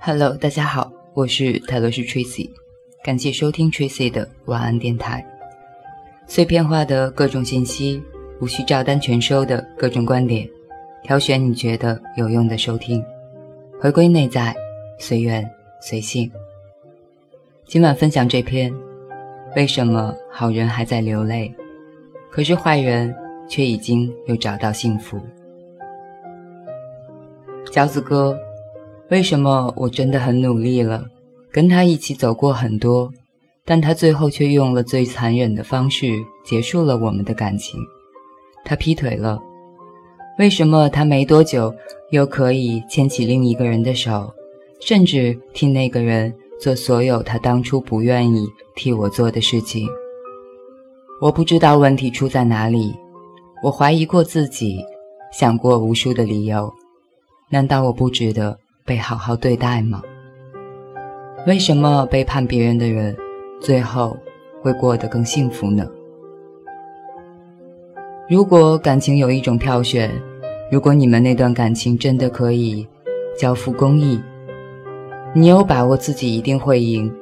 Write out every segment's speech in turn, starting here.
Hello，大家好，我是泰罗斯 Tracy，感谢收听 Tracy 的晚安电台。碎片化的各种信息，无需照单全收的各种观点，挑选你觉得有用的收听，回归内在，随缘随性。今晚分享这篇：为什么好人还在流泪，可是坏人却已经又找到幸福？饺子哥。为什么我真的很努力了，跟他一起走过很多，但他最后却用了最残忍的方式结束了我们的感情？他劈腿了。为什么他没多久又可以牵起另一个人的手，甚至替那个人做所有他当初不愿意替我做的事情？我不知道问题出在哪里，我怀疑过自己，想过无数的理由，难道我不值得？被好好对待吗？为什么背叛别人的人，最后会过得更幸福呢？如果感情有一种票选，如果你们那段感情真的可以交付公益，你有把握自己一定会赢。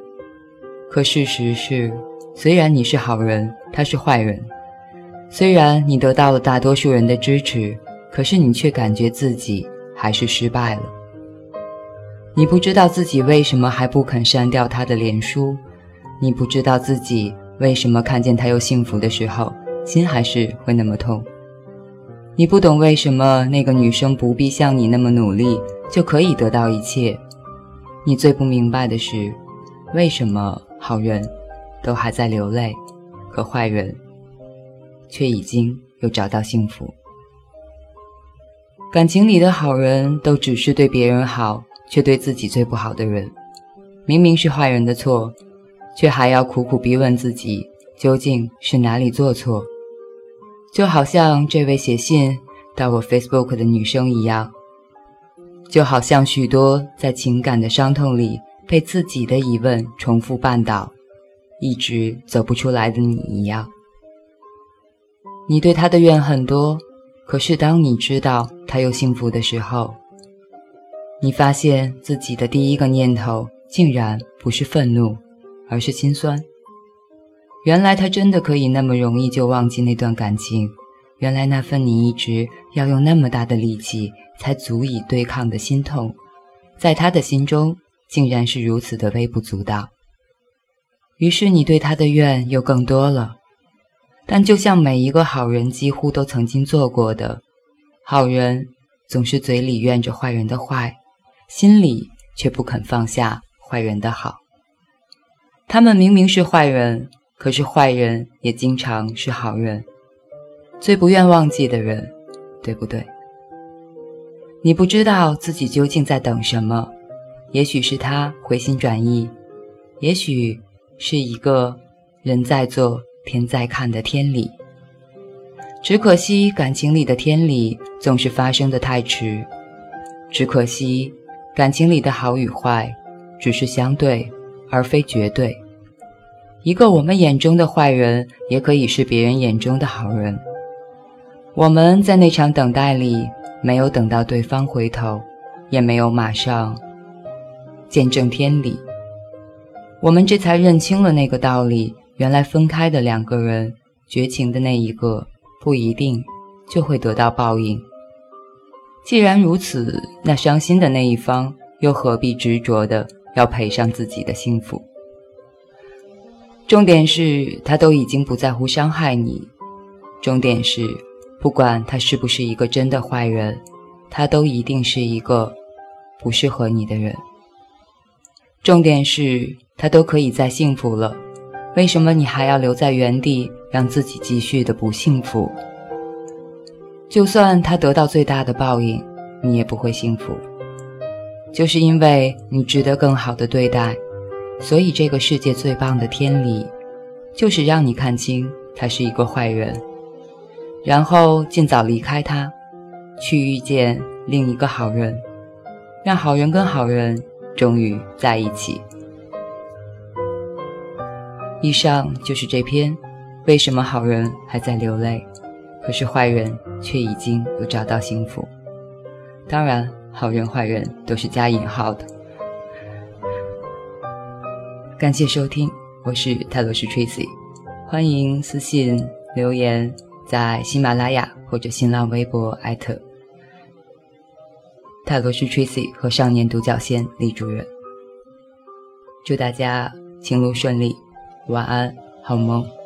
可事实是，虽然你是好人，他是坏人；虽然你得到了大多数人的支持，可是你却感觉自己还是失败了。你不知道自己为什么还不肯删掉他的脸书，你不知道自己为什么看见他又幸福的时候，心还是会那么痛。你不懂为什么那个女生不必像你那么努力就可以得到一切。你最不明白的是，为什么好人都还在流泪，可坏人却已经又找到幸福。感情里的好人都只是对别人好。却对自己最不好的人，明明是坏人的错，却还要苦苦逼问自己究竟是哪里做错，就好像这位写信到我 Facebook 的女生一样，就好像许多在情感的伤痛里被自己的疑问重复绊倒，一直走不出来的你一样。你对他的怨很多，可是当你知道他又幸福的时候。你发现自己的第一个念头竟然不是愤怒，而是心酸。原来他真的可以那么容易就忘记那段感情，原来那份你一直要用那么大的力气才足以对抗的心痛，在他的心中竟然是如此的微不足道。于是你对他的怨又更多了。但就像每一个好人几乎都曾经做过的，好人总是嘴里怨着坏人的坏。心里却不肯放下坏人的好。他们明明是坏人，可是坏人也经常是好人，最不愿忘记的人，对不对？你不知道自己究竟在等什么，也许是他回心转意，也许是一个人在做天在看的天理。只可惜感情里的天理总是发生的太迟，只可惜。感情里的好与坏，只是相对，而非绝对。一个我们眼中的坏人，也可以是别人眼中的好人。我们在那场等待里，没有等到对方回头，也没有马上见证天理。我们这才认清了那个道理：原来分开的两个人，绝情的那一个，不一定就会得到报应。既然如此，那伤心的那一方又何必执着的要赔上自己的幸福？重点是他都已经不在乎伤害你，重点是不管他是不是一个真的坏人，他都一定是一个不适合你的人。重点是他都可以再幸福了，为什么你还要留在原地，让自己继续的不幸福？就算他得到最大的报应，你也不会幸福。就是因为你值得更好的对待，所以这个世界最棒的天理，就是让你看清他是一个坏人，然后尽早离开他，去遇见另一个好人，让好人跟好人终于在一起。以上就是这篇，为什么好人还在流泪？可是坏人却已经有找到幸福。当然，好人坏人都是加引号的。感谢收听，我是泰罗斯 Tracy，欢迎私信留言在喜马拉雅或者新浪微博艾特泰罗斯 Tracy 和少年独角仙李主任。祝大家情路顺利，晚安，好梦。